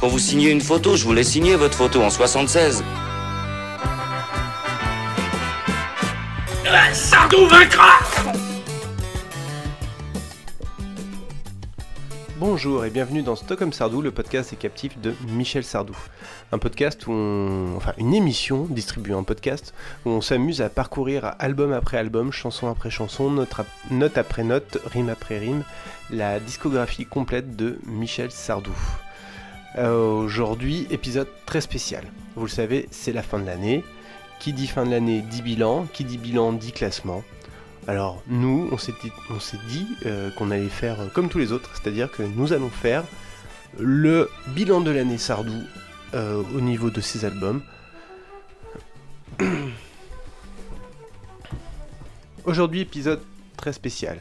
Pour vous signer une photo, je voulais signer votre photo en 76. Bonjour et bienvenue dans Stockholm Sardou, le podcast des captifs de Michel Sardou. Un podcast où on... enfin une émission distribuée en podcast où on s'amuse à parcourir album après album, chanson après chanson, note, ap- note après note, rime après rime, la discographie complète de Michel Sardou. Euh, Aujourd'hui, épisode très spécial. Vous le savez, c'est la fin de l'année. Qui dit fin de l'année dit bilan, qui dit bilan dit classement. Alors nous, on s'est dit, euh, qu'on allait faire comme tous les autres, c'est-à-dire que nous allons faire le bilan de l'année Sardou euh, au niveau de ses albums. Aujourd'hui, épisode très spécial.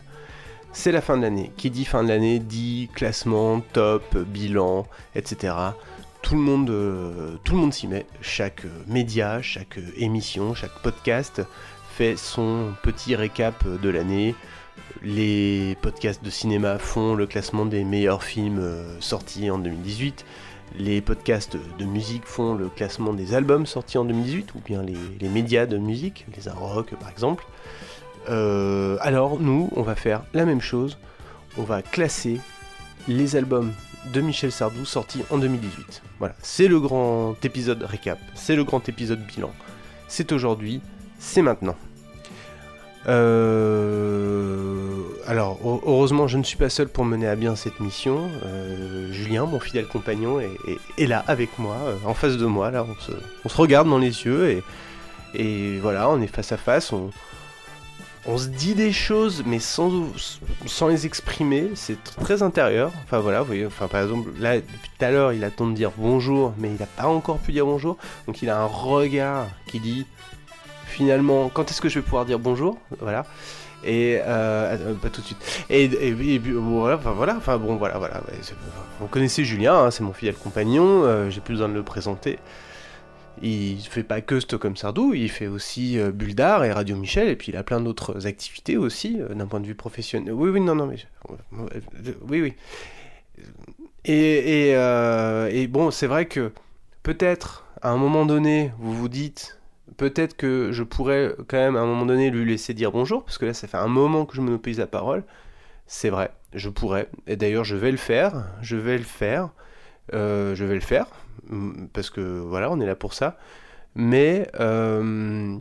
C'est la fin de l'année. Qui dit fin de l'année dit classement, top, bilan, etc. Tout le monde, euh, tout le monde s'y met. Chaque euh, média, chaque euh, émission, chaque podcast fait son petit récap de l'année. Les podcasts de cinéma font le classement des meilleurs films sortis en 2018. Les podcasts de musique font le classement des albums sortis en 2018, ou bien les, médias de musique, les rock par exemple. Euh, alors nous, on va faire la même chose. On va classer les albums de Michel Sardou sortis en 2018. Voilà, c'est le grand épisode récap, c'est le grand épisode bilan. C'est aujourd'hui, c'est maintenant. Euh, alors, heu- heureusement, je ne suis pas seul pour mener à bien cette mission. Euh, Julien, mon fidèle compagnon, est, là avec moi, en face de moi. Là, on se, regarde dans les yeux et, voilà, on est face à face. On se dit des choses, mais sans, sans les exprimer. C'est tr- très intérieur. Enfin voilà, vous voyez. Enfin par exemple, là depuis tout à l'heure, il attend de dire bonjour, mais il n'a pas encore pu dire bonjour. Donc il a un regard qui dit finalement quand est-ce que je vais pouvoir dire bonjour? Voilà. Et euh, euh, pas tout de suite. Et, et, et voilà, enfin voilà, enfin bon voilà, voilà. vous connaissez Julien, hein, c'est mon fidèle compagnon. euh, J'ai plus besoin de le présenter. Il fait pas que Stockholm Sardou, il fait aussi euh, Bulldar et Radio Michel, et puis il a plein d'autres activités aussi, euh, d'un point de vue professionnel. Oui, oui, non, non, mais... Oui, oui. Et, euh, et bon, c'est vrai que peut-être, à un moment donné, vous vous dites, peut-être que je pourrais quand même, à un moment donné, lui laisser dire bonjour, parce que là, ça fait un moment que je monopolise la parole. C'est vrai, je pourrais. Et d'ailleurs, je vais le faire, je vais le faire, je vais le faire, parce que voilà, on est là pour ça. Mais euh,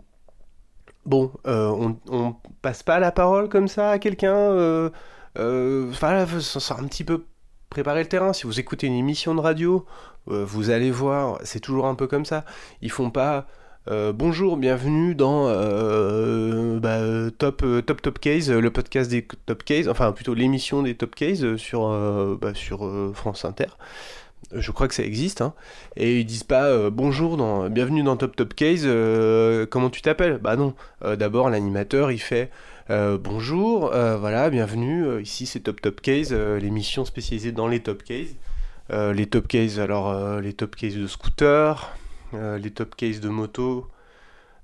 bon, euh, on, passe pas la parole comme ça à quelqu'un. Euh, euh, voilà, ça, un petit peu préparer le terrain. Si vous écoutez une émission de radio, euh, vous allez voir, c'est toujours un peu comme ça. Ils font pas. euh, bonjour, bienvenue dans euh, bah, euh, top, euh, top Case, euh, le podcast des Top Case, enfin plutôt l'émission des Top Case euh, sur, euh, bah, euh, France Inter. Je crois que ça existe, hein. Et ils disent pas euh, bonjour, dans, bienvenue dans Top Top Case, euh, comment tu t'appelles? Bah non. Euh, D'abord, l'animateur il fait bonjour, voilà, bienvenue. ici c'est Top Top Case, l'émission spécialisée dans les Top Case. Les Top Case, alors les Top Case de scooter, les Top Case de moto.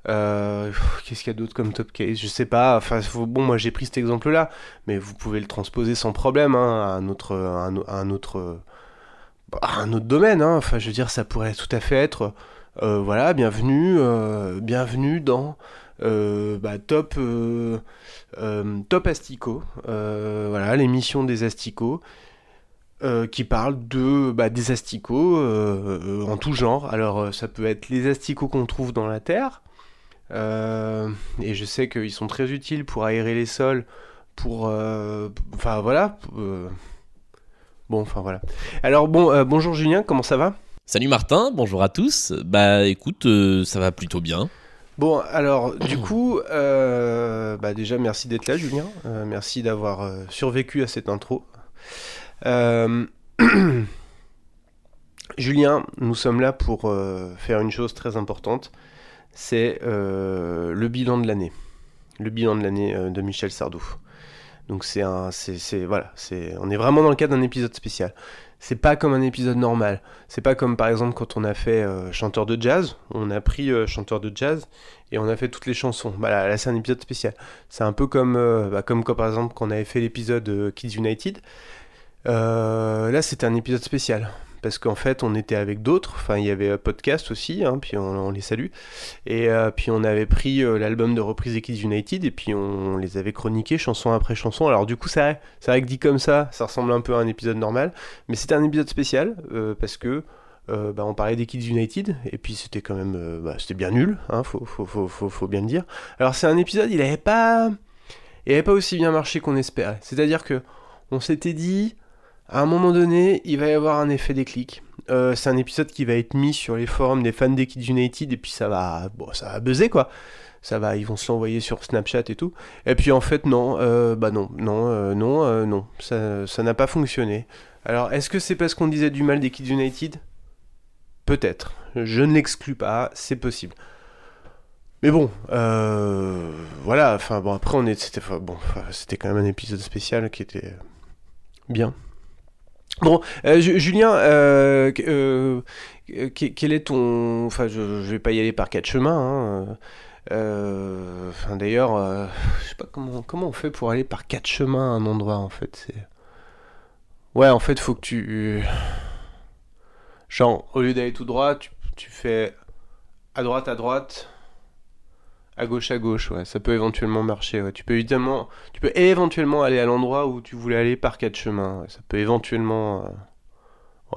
Qu'est-ce qu'il y a d'autre comme top case Je sais pas. Bon, moi j'ai pris cet exemple-là, mais vous pouvez le transposer sans problème hein, à un autre, à un, autre, un autre domaine. hein. Enfin, je veux dire, ça pourrait tout à fait être, euh, voilà, bienvenue, euh, bienvenue dans euh, bah, top, top Astico. Euh, voilà, l'émission des asticots. qui parle de bah, des asticots en tout genre. Alors ça peut être les asticots qu'on trouve dans la terre, et je sais qu'ils sont très utiles pour aérer les sols, pour... Enfin voilà. Bon, enfin voilà. Alors bon, euh, bonjour Julien, comment ça va? Salut Martin, bonjour à tous. Bah écoute, euh, ça va plutôt bien. Bon, alors du coup, euh, bah, déjà merci d'être là Julien, merci d'avoir survécu à cette intro. Julien, nous sommes là pour faire une chose très importante, c'est le bilan de l'année. Le bilan de l'année de Michel Sardou. Donc c'est un, c'est, voilà, c'est, on est vraiment dans le cadre d'un épisode spécial. C'est pas comme un épisode normal. C'est pas comme par exemple quand on a fait euh, chanteur de jazz. On a pris euh, chanteur de jazz et on a fait toutes les chansons. Voilà, là c'est un épisode spécial. C'est un peu comme, euh, bah, comme quand par exemple quand on avait fait l'épisode euh, Kids United. Là c'était un épisode spécial parce qu'en fait on était avec d'autres. Enfin il y avait un podcast aussi, hein, puis on, les salue. Et euh, puis on avait pris euh, l'album de reprise des Kids United et puis on les avait chroniqués chanson après chanson. Alors du coup c'est vrai, que dit comme ça, ça ressemble un peu à un épisode normal, mais c'était un épisode spécial euh, parce que euh, bah, on parlait des Kids United et puis c'était quand même, euh, bah, c'était bien nul, hein, faut, faut, faut, faut, faut bien le dire. Alors c'est un épisode, il avait pas, il avait pas aussi bien marché qu'on espérait. C'est-à-dire que on s'était dit, à un moment donné, il va y avoir un effet déclic. Euh, c'est un épisode qui va être mis sur les forums des fans des Kids United et puis ça va, bon, ça va buzzer quoi. Ça va, ils vont se sur Snapchat et tout. Et puis en fait non, euh, bah non, non, euh, non, euh, non, ça, ça n'a pas fonctionné. Alors est-ce que c'est parce qu'on disait du mal des Kids United? Peut-être. Je ne l'exclus pas, c'est possible. Mais bon, voilà. Enfin bon, après on est, c'était, bon, c'était quand même un épisode spécial qui était bien. Bon, euh, Ju- Julien, euh, euh, qu- quel est ton... Enfin, je, je vais pas y aller par quatre chemins. hein, d'ailleurs, je sais pas comment, comment on fait pour aller par quatre chemins un endroit, en fait. Ouais, en fait, faut que tu... Genre, au lieu d'aller tout droit, tu fais à droite, à droite, à gauche, à gauche, ouais. Ça peut éventuellement marcher, ouais. Tu peux évidemment... Tu peux éventuellement aller à l'endroit où tu voulais aller par quatre chemins. ouais. Ça peut éventuellement... euh,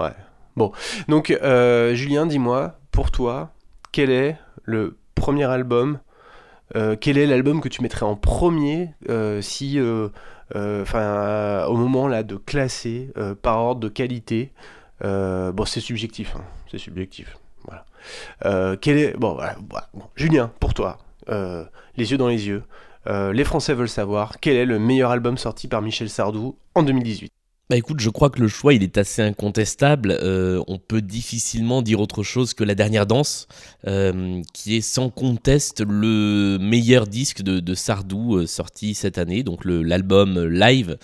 Ouais. Bon. Donc, euh, Julien, dis-moi, pour toi, quel est le premier album euh, Quel est l'album que tu mettrais en premier si... Enfin, au moment là de classer par ordre de qualité Bon, c'est subjectif. hein. C'est subjectif. Voilà. Quel est... Bon, voilà. Bon. Julien, pour toi, euh, les yeux dans les yeux. Euh, les Français veulent savoir quel est le meilleur album sorti par Michel Sardou en 2018. Bah écoute, je crois que le choix il est assez incontestable. Euh, on peut difficilement dire autre chose que La Dernière Danse, euh, qui est sans conteste le meilleur disque de, Sardou euh, sorti cette année. Donc l'album live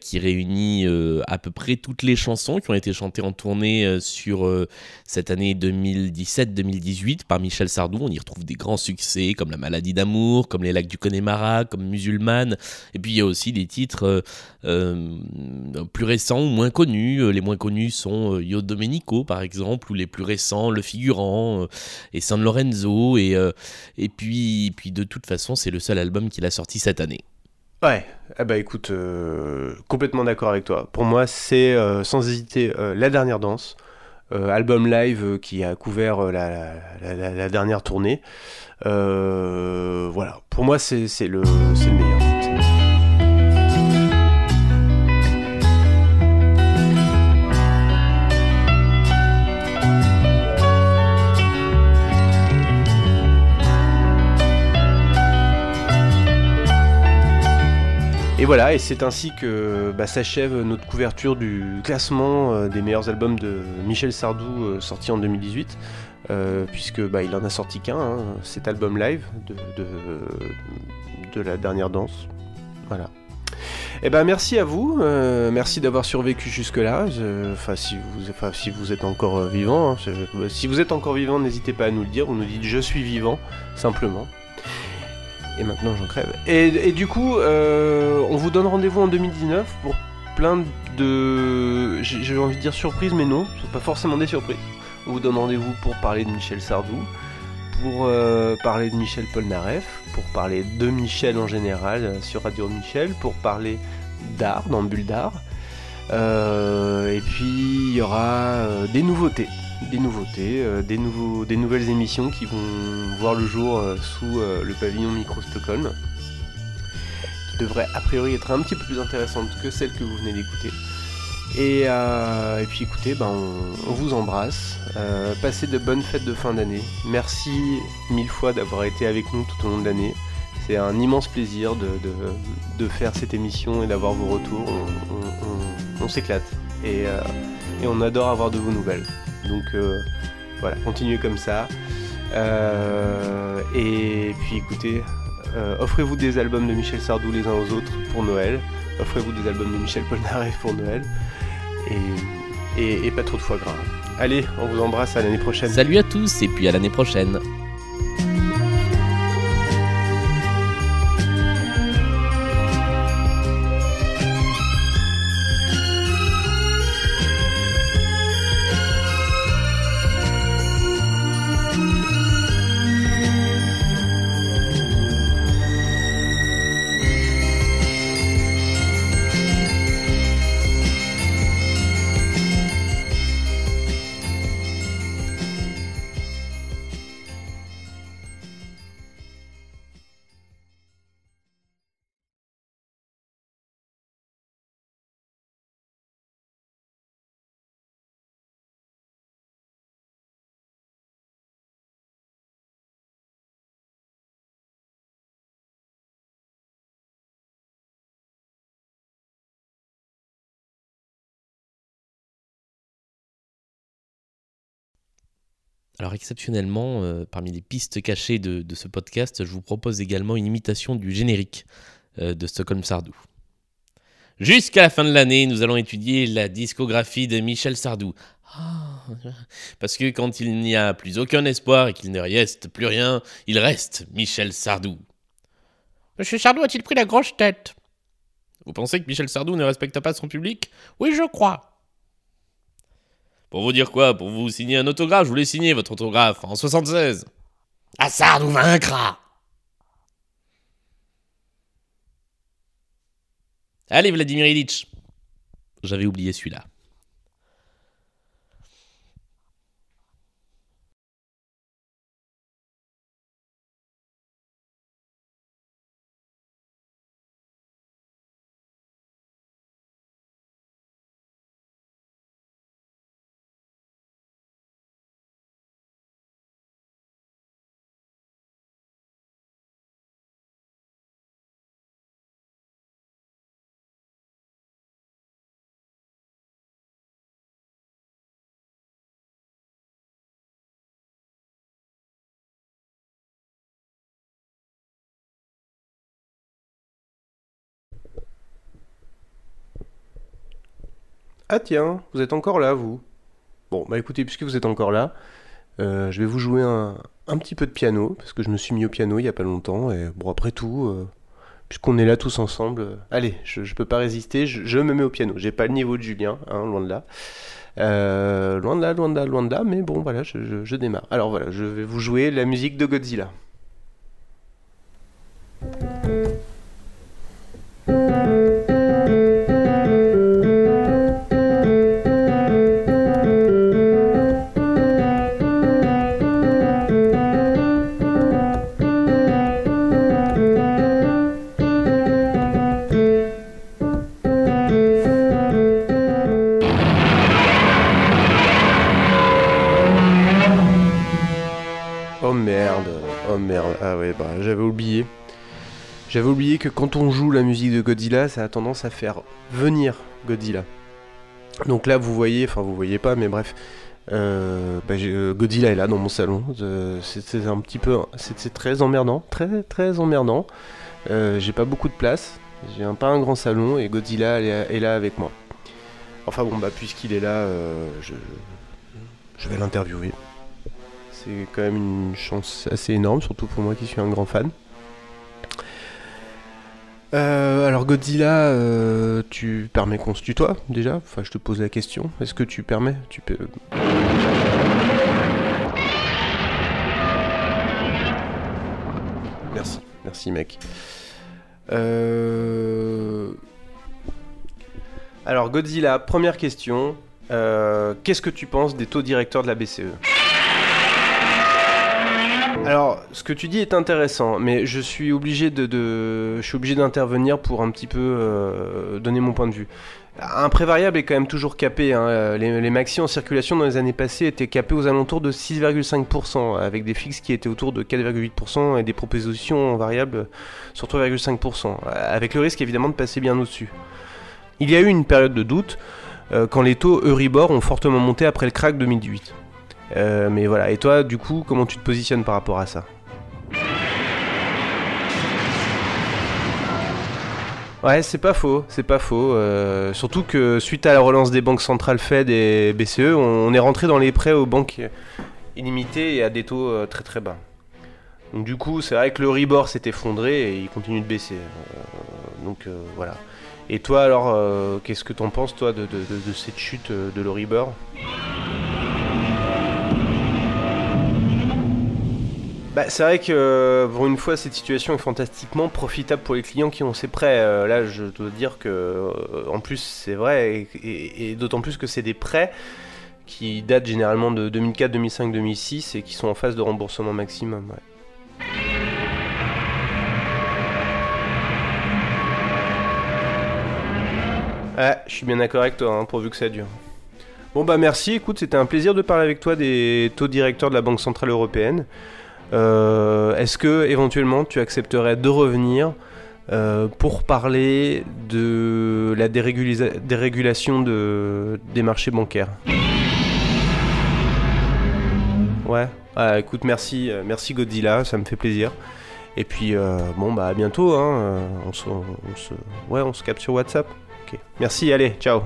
qui réunit à peu près toutes les chansons qui ont été chantées en tournée sur cette année 2017-2018 par Michel Sardou. On y retrouve des grands succès comme La Maladie d'amour, comme Les Lacs du Connemara, comme Musulmane. Et puis il y a aussi des titres plus récents ou moins connus. Euh, Les moins connus sont euh, Io Domenico par exemple, ou les plus récents Le Figurant euh, et San Lorenzo. Et, euh, puis, puis de toute façon, c'est le seul album qu'il a sorti cette année. Ouais, ah bah écoute, euh, complètement d'accord avec toi. Pour moi, c'est euh, sans hésiter euh, La Dernière Danse, euh, album live euh, qui a couvert euh, la, dernière tournée. Euh, voilà, pour moi, c'est le, le meilleur. Et voilà, et c'est ainsi que bah, s'achève notre couverture du classement euh, des meilleurs albums de Michel Sardou euh, sorti en 2018, euh, puisque bah, il en a sorti qu'un, hein, cet album live de, de, la dernière danse. Voilà. Et ben merci à vous, euh, merci d'avoir survécu jusque-là. Enfin, si vous, enfin, si vous êtes encore vivant, hein, si vous êtes encore vivant, n'hésitez pas à nous le dire. Vous nous dites je suis vivant, simplement. Et maintenant j'en crève. Et, du coup, euh, on vous donne rendez-vous en 2019 pour plein de. J'ai envie de dire surprises, mais non, c'est pas forcément des surprises. On vous donne rendez-vous pour parler de Michel Sardou, pour euh, parler de Michel Polnareff, pour parler de Michel en général euh, sur Radio Michel, pour parler d'art dans Bulle d'art. Et puis il y aura des nouveautés, des nouveautés, euh, des, nouveaux, des nouvelles émissions qui vont voir le jour euh, sous euh, le pavillon Micro Stockholm, qui devraient a priori être un petit peu plus intéressantes que celles que vous venez d'écouter. Et, puis écoutez, ben, on, vous embrasse. Passez de bonnes fêtes de fin d'année. Merci mille fois d'avoir été avec nous tout au long de l'année. C'est un immense plaisir de, faire cette émission et d'avoir vos retours. On, s'éclate et on adore avoir de vos nouvelles. Donc euh, voilà, continuez comme ça. Euh, et puis écoutez, euh, offrez-vous des albums de Michel Sardou les uns aux autres pour Noël. Offrez-vous des albums de Michel Polnareff pour Noël. Et, pas trop de foie gras. Allez, on vous embrasse à l'année prochaine. Salut à tous et puis à l'année prochaine. Alors exceptionnellement, euh, parmi les pistes cachées de, de ce podcast, je vous propose également une imitation du générique euh, de Stockholm Sardou. Jusqu'à la fin de l'année, nous allons étudier la discographie de Michel Sardou. Ah, Parce que quand il n'y a plus aucun espoir et qu'il ne reste plus rien, il reste Michel Sardou. Monsieur Sardou a-t-il pris la grosse tête? Vous pensez que Michel Sardou ne respecte pas son public? Oui, je crois. Pour vous dire quoi? Pour vous signer un autographe? Je voulais signer votre autographe en 76. Ah ça nous vaincra? Allez Vladimir Ilitch J'avais oublié celui-là. Ah tiens, vous êtes encore là, vous. Bon, bah écoutez, puisque vous êtes encore là, euh, je vais vous jouer un, un petit peu de piano, parce que je me suis mis au piano il y a pas longtemps, et bon, après tout, euh, puisqu'on est là tous ensemble, euh, allez, je, je peux pas résister, je, me mets au piano. J'ai pas le niveau de Julien, hein, loin de là. Loin de là, loin de là, loin de là, mais bon, voilà, je démarre. Alors voilà, je vais vous jouer la musique de Godzilla. Godzilla, ça a tendance à faire venir Godzilla. Donc là, vous voyez, enfin vous voyez pas, mais bref, euh, bah, euh, Godzilla est là dans mon salon. Euh, c'est un petit peu, c'est très emmerdant, très très emmerdant. J'ai pas beaucoup de place, j'ai un, pas un grand salon et Godzilla est, est là avec moi. Enfin bon, bah puisqu'il est là, je vais l'interviewer. C'est quand même une chance assez énorme, surtout pour moi qui suis un grand fan. Euh, alors Godzilla, euh, tu permets qu'on se tutoie déjà? Enfin, je te pose la question. Est-ce que tu permets? Tu peux. Merci, merci mec. Euh... Alors Godzilla, première question. Euh, Qu'est-ce que tu penses des taux directeurs de la BCE alors, ce que tu dis est intéressant, mais je suis obligé de, je suis obligé d'intervenir pour un petit peu euh, donner mon point de vue. Un prêt variable est quand même toujours capé. hein. Les, les maxi en circulation dans les années passées étaient capés aux alentours de 6,5%, avec des fixes qui étaient autour de 4,8% et des propositions en variable sur 3,5%, avec le risque évidemment de passer bien au-dessus. Il y a eu une période de doute. euh, quand les taux Euribor ont fortement monté après le crack 2018. Euh, mais voilà, et toi, du coup, comment tu te positionnes par rapport à ça? Ouais, c'est pas faux, c'est pas faux. Euh, surtout que suite à la relance des banques centrales Fed et BCE, on, est rentré dans les prêts aux banques illimitées et à des taux euh, très très bas. Donc du coup, c'est vrai que le Ribor s'est effondré et il continue de baisser. Donc voilà. Et toi alors, qu'est-ce que t'en penses toi de, cette chute de l'Euribor Bah, c'est vrai que euh, pour une fois, cette situation est fantastiquement profitable pour les clients qui ont ces prêts. Euh, là, je dois dire que, euh, en plus, c'est vrai, et, d'autant plus que c'est des prêts qui datent généralement de 2004, 2005, 2006 et qui sont en phase de remboursement maximum. ouais. Ah, je suis bien d'accord avec toi, hein, pourvu que ça dure. Bon bah merci, écoute, c'était un plaisir de parler avec toi des taux directeurs de la Banque Centrale Européenne. Euh, Est-ce que éventuellement tu accepterais de revenir euh, pour parler de la dérégulation de, des marchés bancaires? Ouais, Ah, écoute, merci, euh, merci Godzilla, ça me fait plaisir. Et puis bon bah à bientôt, hein, on, se, on se, ouais, on se capte sur WhatsApp. Merci, allez, ciao.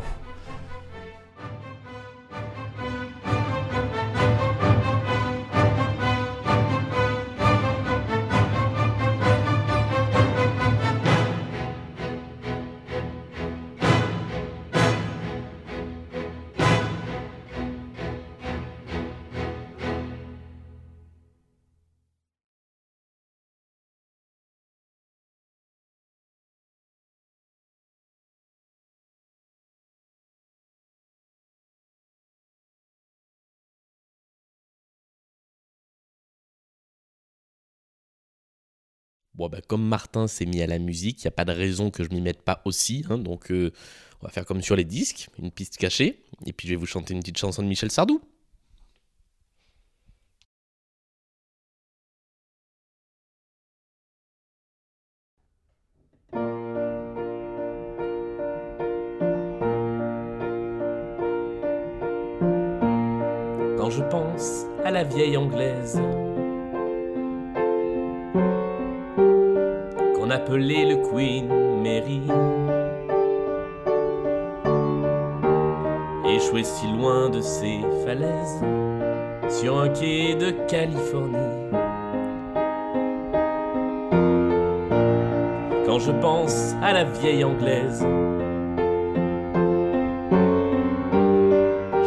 Bah, comme Martin s'est mis à la musique, il n'y a pas de raison que je m'y mette pas aussi. hein, donc, euh, on va faire comme sur les disques, une piste cachée. Et puis, je vais vous chanter une petite chanson de Michel Sardou. Quand je pense à la vieille anglaise appelait le Queen Mary. Échoué si loin de ses falaises, sur un quai de Californie. Quand je pense à la vieille anglaise,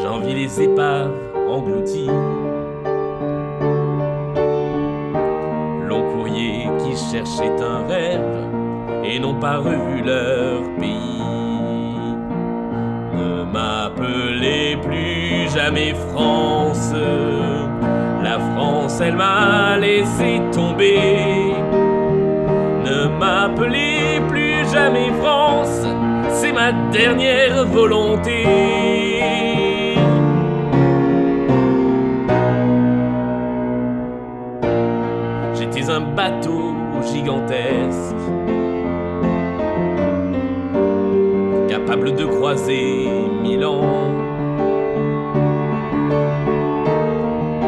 j'envie les épaves englouties. Cherchait un rêve et n'ont pas revu leur pays. Ne m'appelez plus jamais France. La France, elle m'a laissé tomber. Ne m'appelez plus jamais France. C'est ma dernière volonté. J'étais un bateau capable de croiser mille ans.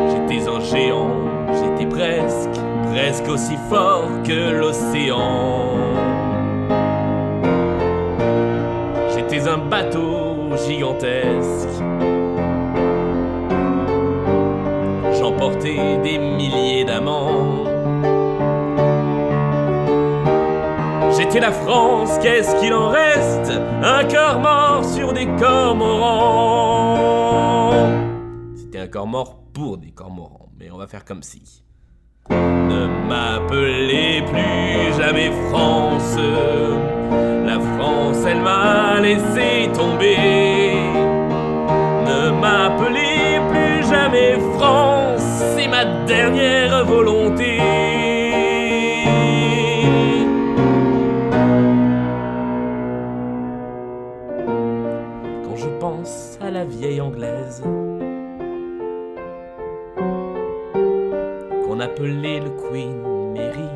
J'étais un géant, j'étais presque, presque aussi fort que l'océan. J'étais un bateau gigantesque. J'emportais des milliers d'amants. J'étais la France, qu'est-ce qu'il en reste? Un corps mort sur des cormorans. C'était un corps mort pour des cormorans, mais on va faire comme si. Ne m'appelez plus jamais France. La France, elle m'a laissé tomber. Ne m'appelez plus jamais France. C'est ma dernière volonté. Vieille anglaise qu'on appelait le Queen Mary,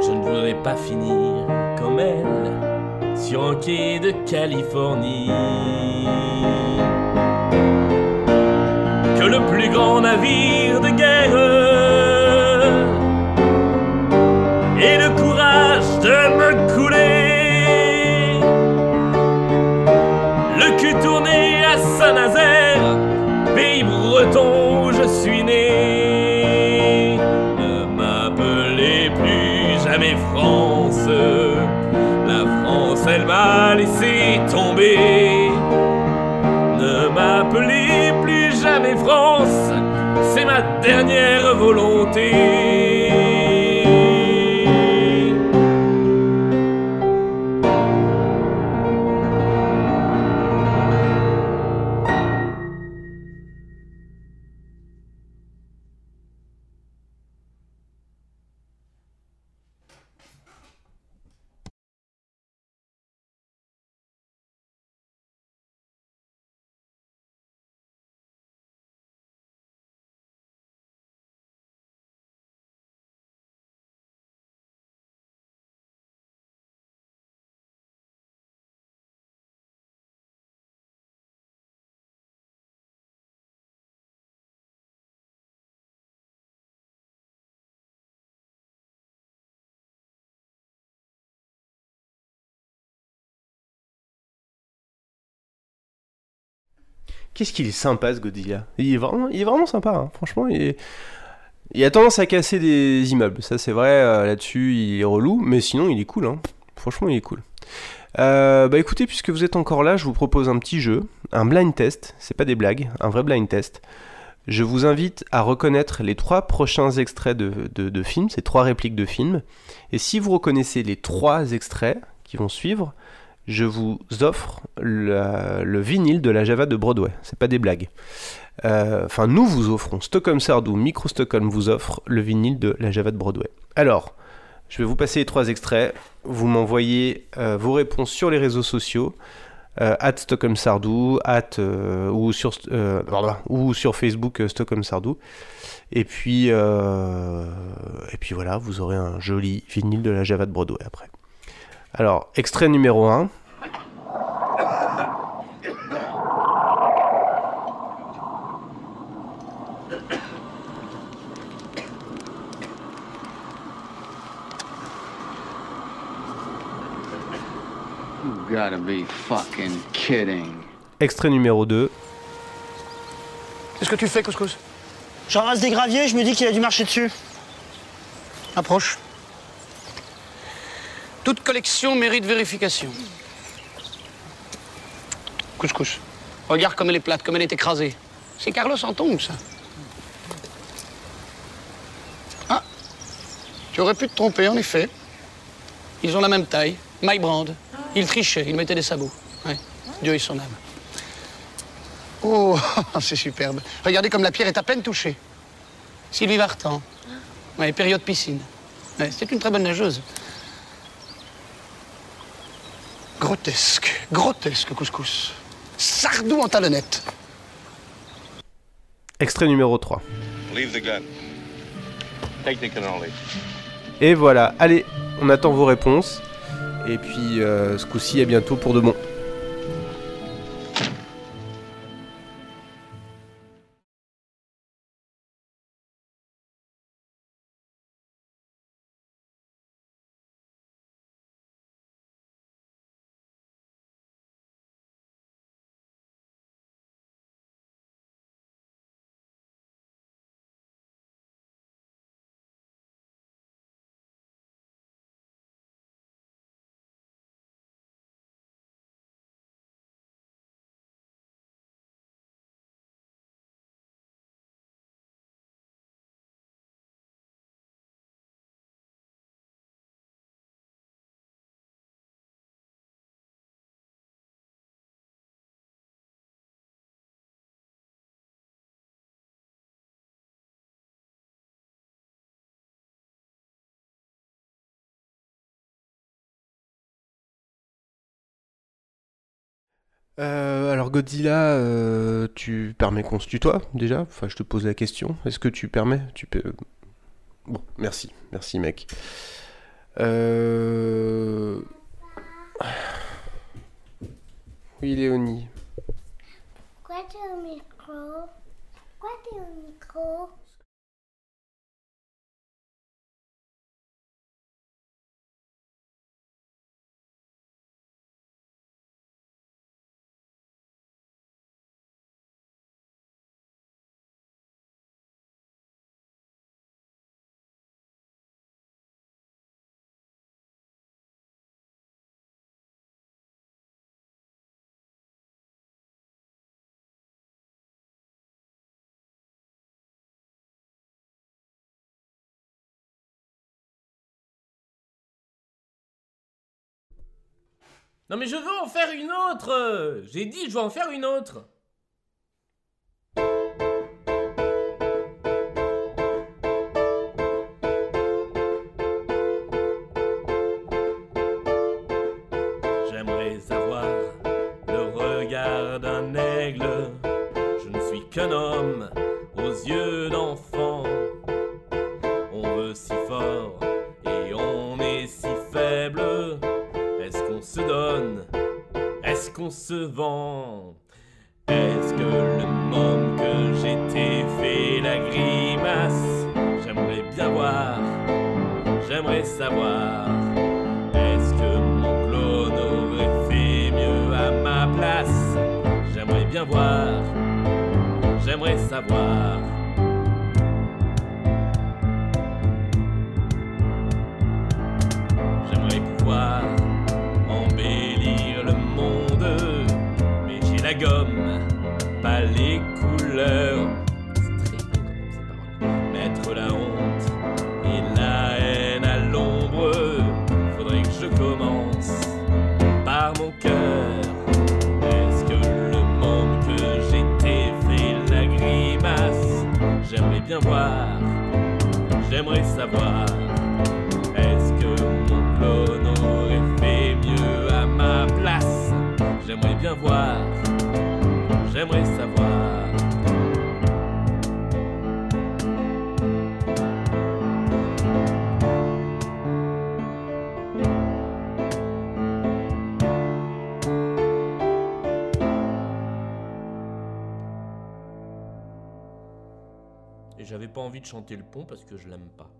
je ne voudrais pas finir comme elle sur un quai de Californie. Que le plus grand navire de guerre tomber. Ne m'appelez plus jamais France, c'est ma dernière volonté. Qu'est-ce qu'il est sympa ce Godzilla? Il est, vraiment, il est vraiment sympa, hein. franchement. Il, a tendance à casser des immeubles, ça c'est vrai, euh, là-dessus il est relou, mais sinon il est cool, hein. franchement il est cool. Euh, bah écoutez, puisque vous êtes encore là, je vous propose un petit jeu, un blind test, c'est pas des blagues, un vrai blind test. Je vous invite à reconnaître les trois prochains extraits de, de, de films, ces trois répliques de films, et si vous reconnaissez les trois extraits qui vont suivre, je vous offre le vinyle de la Java de Broadway. C'est pas des blagues. Euh, Enfin, nous vous offrons, Stockholm Sardou, Micro Stockholm vous offre le vinyle de la Java de Broadway. Alors, je vais vous passer les trois extraits. Vous m'envoyez euh, vos réponses sur les réseaux sociaux. Euh, at Stockholm Sardou, at, ou, sur, Facebook Stockholm Sardou. Et puis, et puis voilà, vous aurez un joli vinyle de la Java de Broadway après. Alors, extrait numéro 1. You gotta be fucking kidding. Extrait numéro 2. Qu'est-ce que tu fais, Couscous? Je ramasse des graviers, je me dis qu'il a dû marcher dessus. Approche. Toute collection mérite vérification. Couscous. Regarde comme elle est plate, comme elle est écrasée. C'est Carlos Anton, ça. Ah, tu aurais pu te tromper, en effet. Ils ont la même taille, maille brande. Ils trichaient, ils mettaient des sabots. Dieu ait son âme. Oh, c'est superbe. Regardez comme la pierre est à peine touchée. Sylvie Vartan. Ouais, période piscine. C'est une très bonne nageuse. Grotesque, grotesque, couscous. Sardou en talonnette. Extrait numéro 3. Leave the gun. Take the cannoli. Et voilà, allez, on attend vos réponses. Et puis, euh, ce coup-ci, à bientôt pour de bon. Euh, alors Godzilla, euh, tu permets qu'on se tutoie déjà? Enfin, je te pose la question. Est-ce que tu permets? Tu peux. Bon, merci, merci mec. Euh... Oui, Léonie. Pourquoi t'es au micro? Pourquoi t'es au micro? Non mais je veux en faire une autre J'ai dit je veux en faire une autre J'aimerais avoir le regard d'un aigle. Je ne suis qu'un homme aux yeux Est-ce Est-ce que mon clone aurait fait mieux à ma place? J'aimerais bien voir, j'aimerais savoir. Et j'avais pas envie de chanter le pont parce que je l'aime pas.